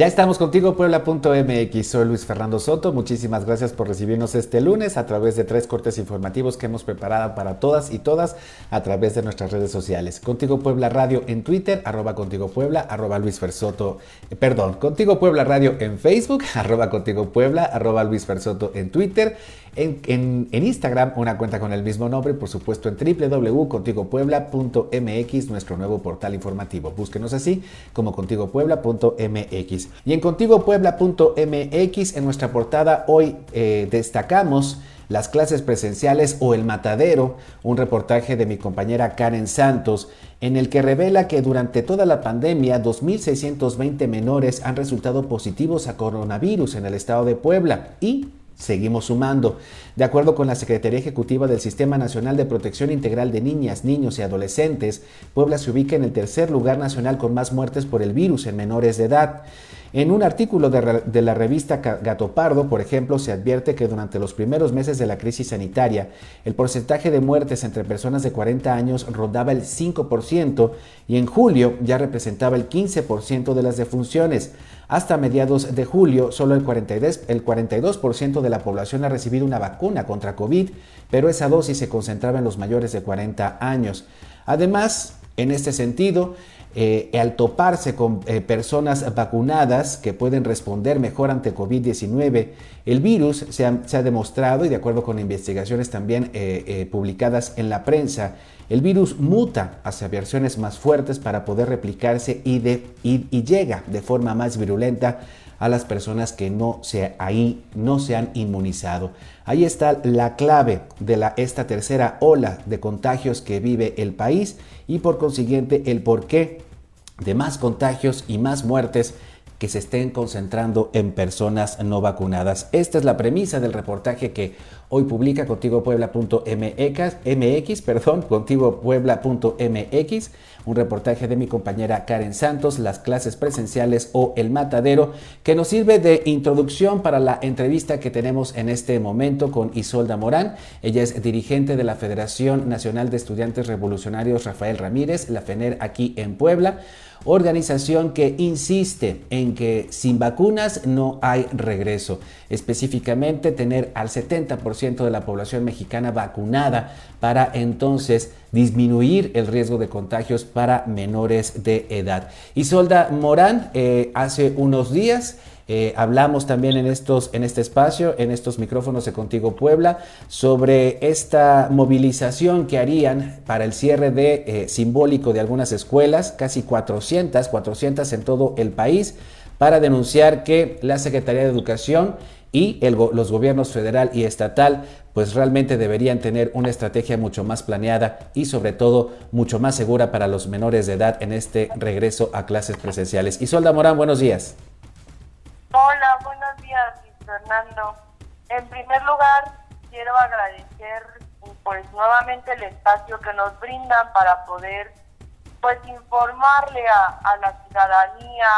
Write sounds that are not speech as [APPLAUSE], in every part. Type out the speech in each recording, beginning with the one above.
Ya estamos contigo, Puebla.mx. Soy Luis Fernando Soto. Muchísimas gracias por recibirnos este lunes a través de tres cortes informativos que hemos preparado para todas y todas a través de nuestras redes sociales. Contigo Puebla Radio en Twitter, arroba Contigo Puebla, arroba Luis eh, perdón, Contigo Puebla Radio en Facebook, [LAUGHS] arroba Contigo Puebla, arroba Luis en Twitter, en, Instagram una cuenta con el mismo nombre, por supuesto en www.contigopuebla.mx, nuestro nuevo portal informativo. Búsquenos así como contigopuebla.mx. Y en contigopuebla.mx, en nuestra portada, hoy eh, destacamos las clases presenciales o el matadero, un reportaje de mi compañera Karen Santos, en el que revela que durante toda la pandemia 2.620 menores han resultado positivos a coronavirus en el estado de Puebla y Seguimos sumando. De acuerdo con la Secretaría Ejecutiva del Sistema Nacional de Protección Integral de Niñas, Niños y Adolescentes, Puebla se ubica en el tercer lugar nacional con más muertes por el virus en menores de edad. En un artículo de, la revista Gato Pardo, por ejemplo, se advierte que durante los primeros meses de la crisis sanitaria, el porcentaje de muertes entre personas de 40 años rondaba el 5% y en julio ya representaba el 15% de las defunciones. Hasta mediados de julio, solo el 42%, el 42 de la población ha recibido una vacuna contra COVID, pero esa dosis se concentraba en los mayores de 40 años. Además, en este sentido, eh, al toparse con eh, personas vacunadas que pueden responder mejor ante COVID-19, el virus se ha, demostrado, y de acuerdo con investigaciones también eh, publicadas en la prensa, el virus muta hacia versiones más fuertes para poder replicarse y, y llega de forma más virulenta a las personas que no se, ahí no se han inmunizado. Ahí está la clave de la, esta tercera ola de contagios que vive el país y por consiguiente el porqué de más contagios y más muertes que se estén concentrando en personas no vacunadas. Esta es la premisa del reportaje que hoy publica contigopuebla.mx, perdón, un reportaje de mi compañera Karen Santos, las clases presenciales o el matadero, que nos sirve de introducción para la entrevista que tenemos en este momento con Isolda Morán. Ella es dirigente de la Federación Nacional de Estudiantes Revolucionarios Rafael Ramírez, la FENER aquí en Puebla organización que insiste en que sin vacunas no hay regreso, específicamente tener al 70% de la población mexicana vacunada para entonces disminuir el riesgo de contagios para menores de edad. Isolda Morán, eh, hace unos días eh, hablamos también en, estos, en este espacio, en estos micrófonos de Contigo Puebla, sobre esta movilización que harían para el cierre de, eh, simbólico de algunas escuelas, casi 400, 400 en todo el país, para denunciar que la Secretaría de Educación y los gobiernos federal y estatal pues realmente deberían tener una estrategia mucho más planeada y sobre todo mucho más segura para los menores de edad en este regreso a clases presenciales. Isolda Morán, buenos días. Hola, buenos días, Fernando. En primer lugar, quiero agradecer pues nuevamente el espacio que nos brindan para poder pues informarle a, la ciudadanía,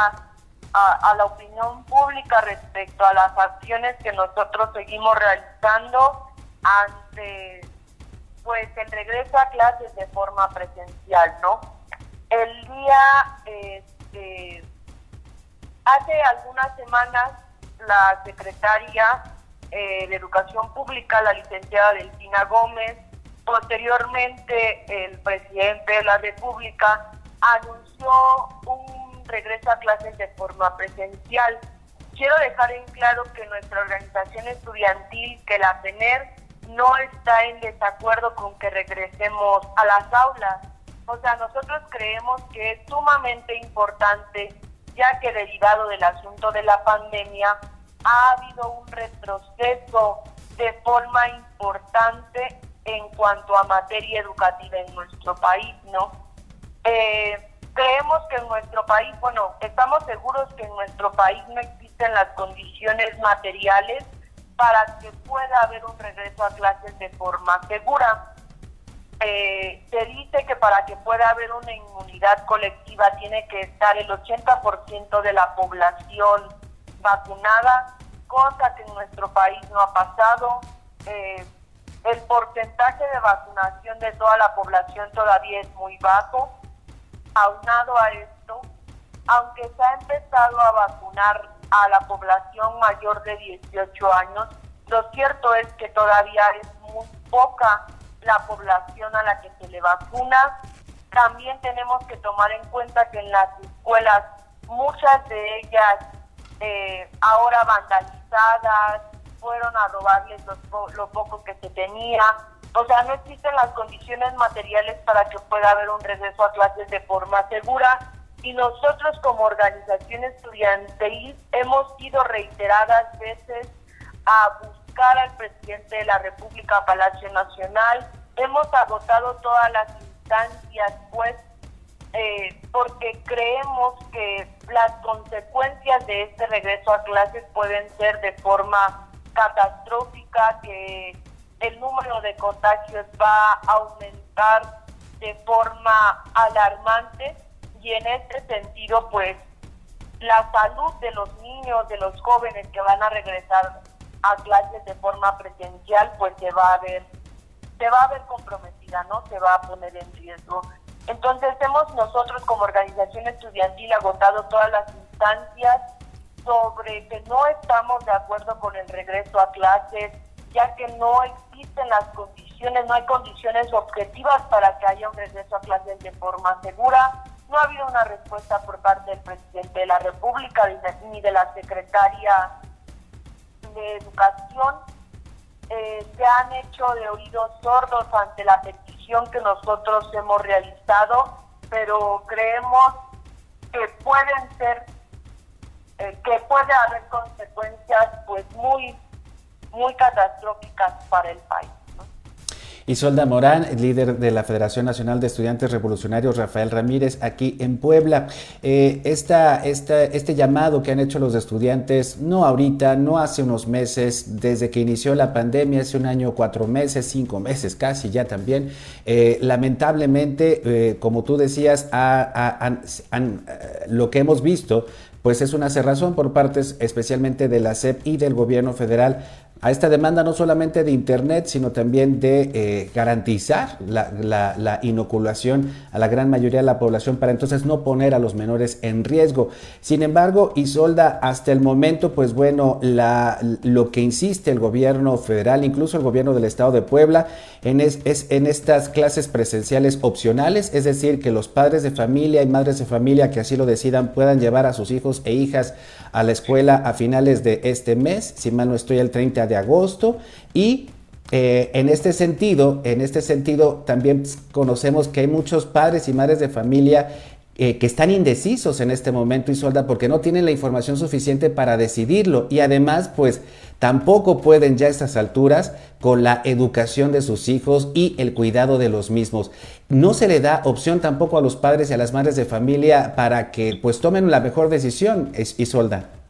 a, la opinión pública respecto a las acciones que nosotros seguimos realizando ante pues el regreso a clases de forma presencial, ¿no? El día este, Hace algunas semanas la secretaria eh, de Educación Pública, la licenciada Delfina Gómez, posteriormente el presidente de la República anunció un regreso a clases de forma presencial. Quiero dejar en claro que nuestra organización estudiantil, que la tener no está en desacuerdo con que regresemos a las aulas. O sea, nosotros creemos que es sumamente importante ya que derivado del asunto de la pandemia ha habido un retroceso de forma importante en cuanto a materia educativa en nuestro país, ¿no? Eh, creemos que en nuestro país, bueno, estamos seguros que en nuestro país no existen las condiciones materiales para que pueda haber un regreso a clases de forma segura. Eh, se dice que para que pueda haber una inmunidad colectiva tiene que estar el 80% de la población vacunada, cosa que en nuestro país no ha pasado. Eh, el porcentaje de vacunación de toda la población todavía es muy bajo. Aunado a esto, aunque se ha empezado a vacunar a la población mayor de 18 años, lo cierto es que todavía es muy poca la población a la que se le vacuna. También tenemos que tomar en cuenta que en las escuelas muchas de ellas eh, ahora vandalizadas, fueron a robarles lo poco que se tenía. O sea, no existen las condiciones materiales para que pueda haber un regreso a clases de forma segura. Y nosotros como organización estudiantil hemos ido reiteradas veces a buscar al presidente de la República, Palacio Nacional. Hemos agotado todas las instancias, pues, eh, porque creemos que las consecuencias de este regreso a clases pueden ser de forma catastrófica, que el número de contagios va a aumentar de forma alarmante y en este sentido pues la salud de los niños, de los jóvenes que van a regresar a clases de forma presencial pues se va a ver se va a ver comprometida, ¿no? Se va a poner en riesgo. Entonces hemos nosotros como organización estudiantil agotado todas las instancias sobre que no estamos de acuerdo con el regreso a clases, ya que no existen las condiciones, no hay condiciones objetivas para que haya un regreso a clases de forma segura. No ha habido una respuesta por parte del presidente de la República ni de la secretaria de Educación. Eh, se han hecho de oídos sordos ante la petición que nosotros hemos realizado, pero creemos que pueden ser eh, que puede haber consecuencias pues muy, muy catastróficas para el país. Isolda Morán, líder de la Federación Nacional de Estudiantes Revolucionarios Rafael Ramírez, aquí en Puebla. Eh, esta, este llamado que han hecho los estudiantes, no ahorita, no hace unos meses, desde que inició la pandemia, hace un año, cuatro meses, cinco meses casi ya también, eh, lamentablemente, eh, como tú decías, lo que hemos visto pues es una cerrazón por partes especialmente de la SEP y del gobierno federal a esta demanda no solamente de Internet, sino también de eh, garantizar la, inoculación a la gran mayoría de la población para entonces no poner a los menores en riesgo. Sin embargo, Isolda, hasta el momento, pues bueno, lo que insiste el gobierno federal, incluso el gobierno del estado de Puebla, en es, en estas clases presenciales opcionales, es decir, que los padres de familia y madres de familia que así lo decidan puedan llevar a sus hijos e hijas a la escuela a finales de este mes, si mal no estoy el 30 de agosto, y eh, en este sentido, en este sentido también conocemos que hay muchos padres y madres de familia eh, que están indecisos en este momento, y solda porque no tienen la información suficiente para decidirlo y además pues tampoco pueden ya a estas alturas con la educación de sus hijos y el cuidado de los mismos. No se le da opción tampoco a los padres y a las madres de familia para que pues tomen la mejor decisión, Isolda.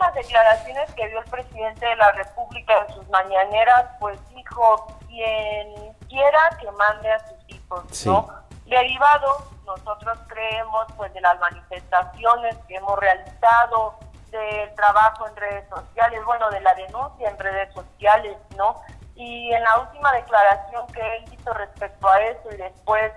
Últimas declaraciones que dio el presidente de la República en sus mañaneras, pues dijo quien quiera que mande a sus ¿no? Derivado, nosotros creemos pues de las manifestaciones que hemos realizado, del trabajo en redes sociales, bueno, de la denuncia en redes sociales, ¿no? Y en la última declaración que él hizo respecto a eso y después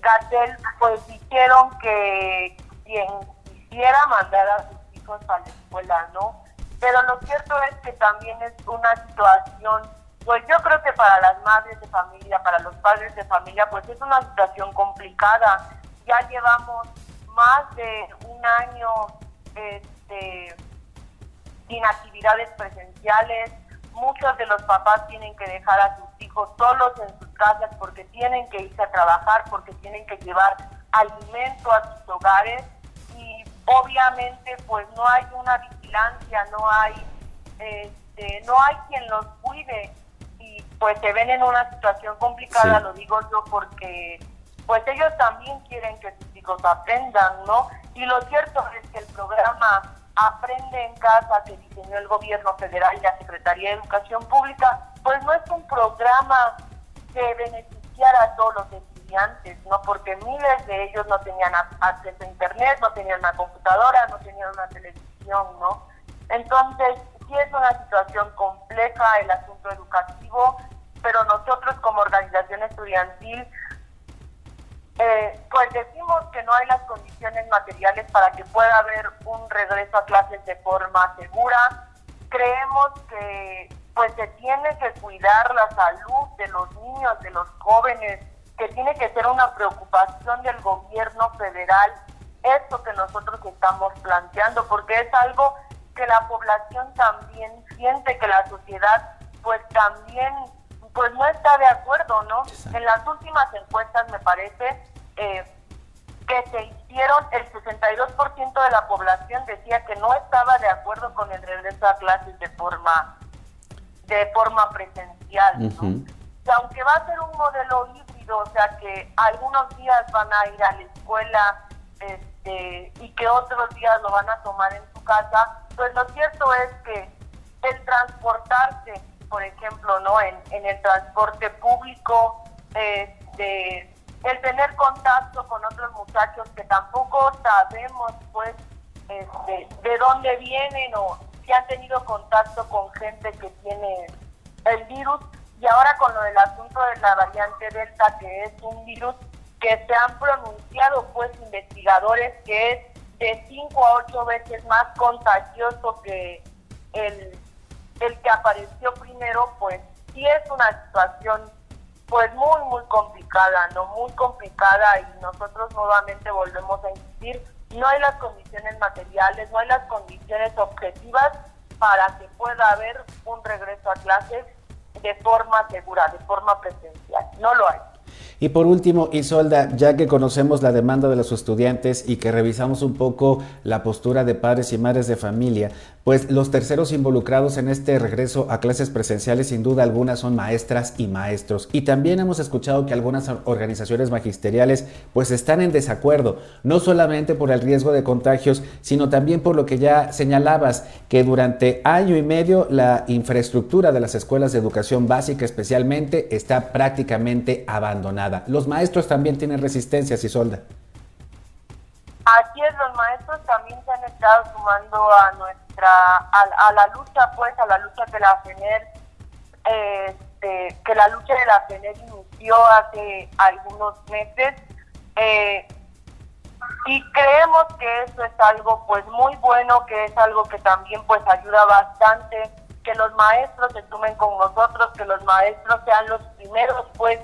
Gatel, pues dijeron que quien quisiera mandar a sus hijos a la escuela, ¿no? Pero lo cierto es que también es una situación pues yo creo que para las madres de familia, para los padres de familia, pues es una situación complicada. Ya llevamos más de un año este, sin actividades presenciales. Muchos de los papás tienen que dejar a sus hijos solos en sus casas porque tienen que irse a trabajar, porque tienen que llevar alimento a sus hogares obviamente pues no hay una vigilancia, no hay este, no hay quien los cuide pues se ven en una situación complicada, lo digo yo porque pues ellos también quieren que sus hijos aprendan, ¿no? Y lo cierto es que el programa Aprende en Casa que diseñó el gobierno federal y la Secretaría de Educación Pública, pues no es un programa que beneficiara a todos los estudiantes ¿no? Porque miles de ellos no tenían acceso a internet, no tenían una computadora, no tenían una televisión, ¿no? Entonces, sí es una situación compleja el asunto educativo, pero nosotros como organización estudiantil, eh, pues decimos que no hay las condiciones materiales para que pueda haber un regreso a clases de forma segura. Creemos que pues se tiene que cuidar la salud de los niños, de los jóvenes, que tiene que ser una preocupación del gobierno federal esto que nosotros estamos planteando, porque es algo que la población también siente, que la sociedad pues también pues no está de acuerdo, ¿no? En las últimas encuestas me parece eh, que se hicieron, el 62% de la población decía que no estaba de acuerdo con el regreso a clases de forma de forma presencial. Y aunque va a ser un modelo o sea que algunos días van a ir a la escuela este, y que otros días lo van a tomar en su casa, pues lo cierto es que el transportarse, por ejemplo, no en, en el transporte público, este, el tener contacto con otros muchachos que tampoco sabemos pues este, de dónde vienen o han tenido contacto con gente que tiene el virus y ahora con lo del asunto de la variante Delta, que es un virus que se han pronunciado pues investigadores que es de 5 a 8 veces más contagioso que el, el que apareció primero, pues sí es una situación pues muy muy complicada, no muy complicada y nosotros nuevamente volvemos a insistir no hay las condiciones materiales, no hay las condiciones objetivas para que pueda haber un regreso a clases de forma segura, de forma presencial. No lo hay. Y por último, Isolda, ya que conocemos la demanda de los estudiantes y que revisamos un poco la postura de padres y madres de familia, pues los terceros involucrados en este regreso a clases presenciales sin duda alguna son maestras y maestros. Y también hemos escuchado que algunas organizaciones magisteriales pues están en desacuerdo, no solamente por el riesgo de contagios, sino también por lo que ya señalabas, que durante año y medio la infraestructura de las escuelas de educación básica especialmente está prácticamente abandonada. Los maestros también tienen resistencia, si solda. Así es, los maestros también se han estado sumando a nuestra, a, la lucha, pues, a la lucha que la FENER, este, que la lucha de la FENER inició hace algunos meses. Eh, y creemos que eso es algo pues muy bueno, que es algo que también pues ayuda bastante, que los maestros se sumen con nosotros, que los maestros sean los primeros pues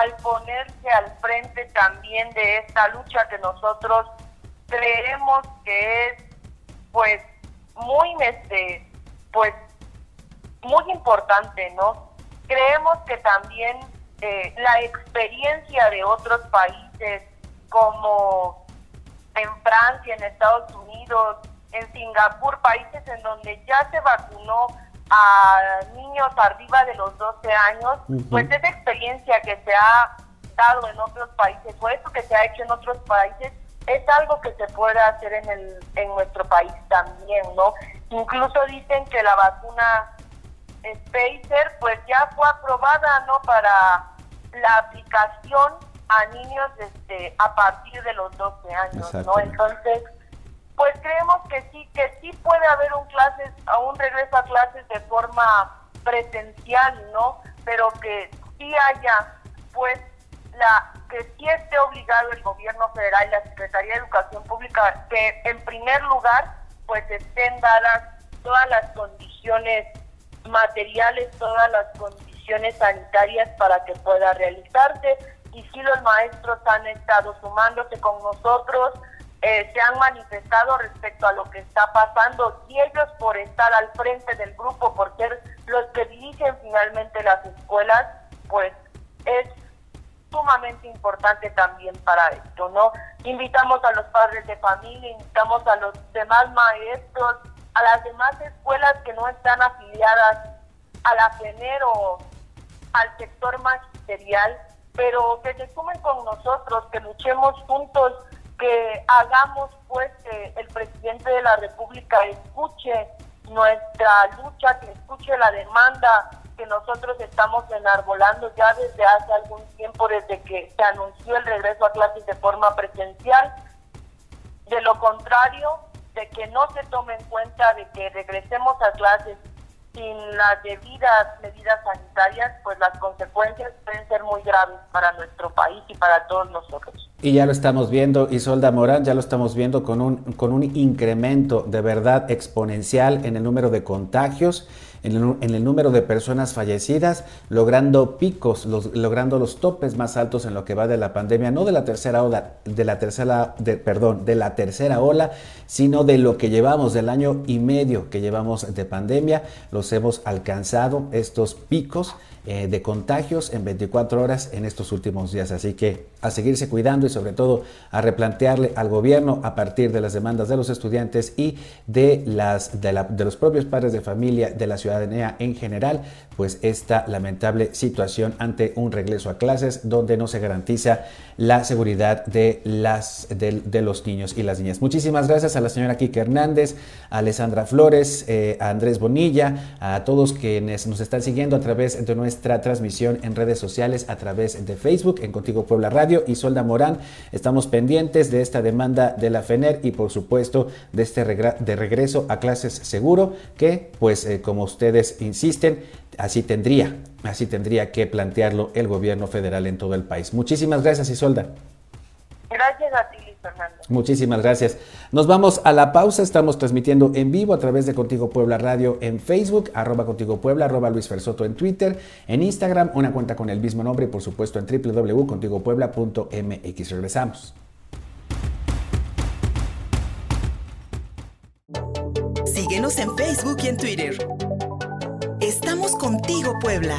al ponerse al frente también de esta lucha que nosotros creemos que es pues muy este pues muy importante no creemos que también eh, la experiencia de otros países como en Francia en Estados Unidos en Singapur países en donde ya se vacunó a niños arriba de los 12 años, pues esa experiencia que se ha dado en otros países o eso que se ha hecho en otros países es algo que se puede hacer en, el, en nuestro país también, ¿no? Incluso dicen que la vacuna Spacer pues ya fue aprobada, ¿no? Para la aplicación a niños este, a partir de los 12 años, ¿no? Entonces, pues creemos que sí, que sí puede haber un clases, un regreso a clases de forma presencial, ¿no? Pero que sí haya, pues, la que sí esté obligado el gobierno federal y la Secretaría de Educación Pública que en primer lugar, pues estén dadas todas las condiciones materiales, todas las condiciones sanitarias para que pueda realizarse. Y sí los maestros han estado sumándose con nosotros, eh, se han manifestado respecto a lo que está pasando y ellos por estar al frente del grupo, por ser los que dirigen finalmente las escuelas, pues es sumamente importante también para esto, ¿no? Invitamos a los padres de familia, invitamos a los demás maestros, a las demás escuelas que no están afiliadas a la FENER o al sector magisterial, pero que se sumen con nosotros, que luchemos juntos que hagamos pues que el presidente de la República escuche nuestra lucha, que escuche la demanda que nosotros estamos enarbolando ya desde hace algún tiempo, desde que se anunció el regreso a clases de forma presencial. De lo contrario, de que no se tome en cuenta de que regresemos a clases sin las debidas medidas sanitarias, pues las consecuencias pueden ser muy graves para nuestro país y para todos nosotros. Y ya lo estamos viendo, Isolda Morán, ya lo estamos viendo con un, con un incremento de verdad exponencial en el número de contagios en el, número de personas fallecidas, logrando picos, logrando los topes más altos en lo que va de la pandemia, no de la tercera ola, de la tercera, perdón, de la tercera ola, sino de lo que llevamos del año y medio que llevamos de pandemia, los hemos alcanzado estos picos eh, de contagios en 24 horas en estos últimos días. Así que a seguirse cuidando y sobre todo a replantearle al gobierno a partir de las demandas de los estudiantes y de, las, de, de los propios padres de familia, de la ciudadanía en general, pues esta lamentable situación ante un regreso a clases donde no se garantiza la seguridad de, las, de, los niños y las niñas. Muchísimas gracias a la señora Kike Hernández, a Alessandra Flores, eh, a Andrés Bonilla, a todos quienes nos están siguiendo a través de nuestra nuestra transmisión en redes sociales a través de Facebook, en Contigo Puebla Radio y Solda Morán. Estamos pendientes de esta demanda de la FENER y por supuesto de este de regreso a clases seguro que pues eh, como ustedes insisten, así tendría, así tendría que plantearlo el gobierno federal en todo el país. Muchísimas gracias Isolda. Gracias a ti. Muchísimas gracias. Nos vamos a la pausa. Estamos transmitiendo en vivo a través de Contigo Puebla Radio en Facebook, arroba Contigo Puebla, arroba Luis Fersoto en Twitter, en Instagram, una cuenta con el mismo nombre y por supuesto en www.contigopuebla.mx. Regresamos. Síguenos en Facebook y en Twitter. Estamos contigo, Puebla.